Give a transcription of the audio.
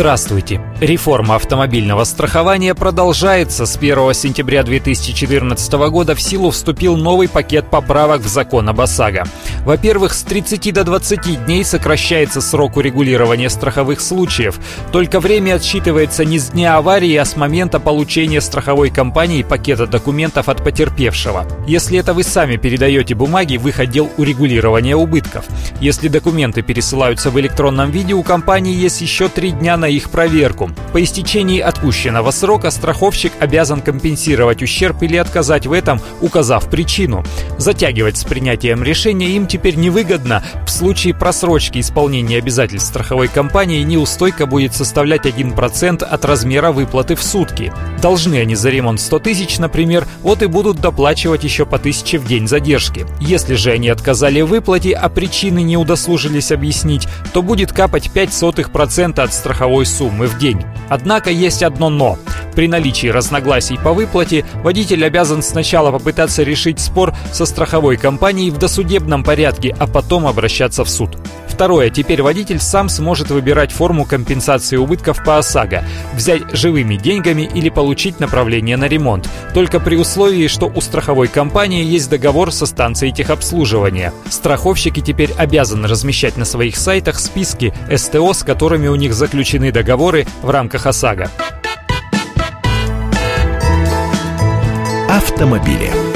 Здравствуйте! Реформа автомобильного страхования продолжается. С 1 сентября 2014 года в силу вступил новый пакет поправок в закон об ОСАГО. Во-первых, с 30 до 20 дней сокращается срок урегулирования страховых случаев. Только время отсчитывается не с дня аварии, а с момента получения страховой компанией пакета документов от потерпевшего. Если это вы сами передаете бумаги в их отдел урегулирования убытков. Если документы пересылаются в электронном виде, у компании есть еще три дня на их проверку. По истечении отпущенного срока страховщик обязан компенсировать ущерб или отказать в этом, указав причину. Затягивать с принятием решения им теперь невыгодно. В случае просрочки исполнения обязательств страховой компании неустойка будет составлять 1% от размера выплаты в сутки. Должны они за ремонт 100 тысяч, например, вот и будут доплачивать еще по тысяче в день задержки. Если же они отказали в выплате, а причины не удосужились объяснить, то будет капать 0,05% от страховой суммы в день. Однако есть одно «но». При наличии разногласий по выплате водитель обязан сначала попытаться решить спор со страховой компанией в досудебном порядке, а потом обращаться в суд. Второе. Теперь водитель сам сможет выбирать форму компенсации убытков по ОСАГО, взять живыми деньгами или получить направление на ремонт, только при условии, что у страховой компании есть договор со станцией техобслуживания. Страховщики теперь обязаны размещать на своих сайтах списки СТО, с которыми у них заключены договоры в рамках ОСАГО. Автомобили.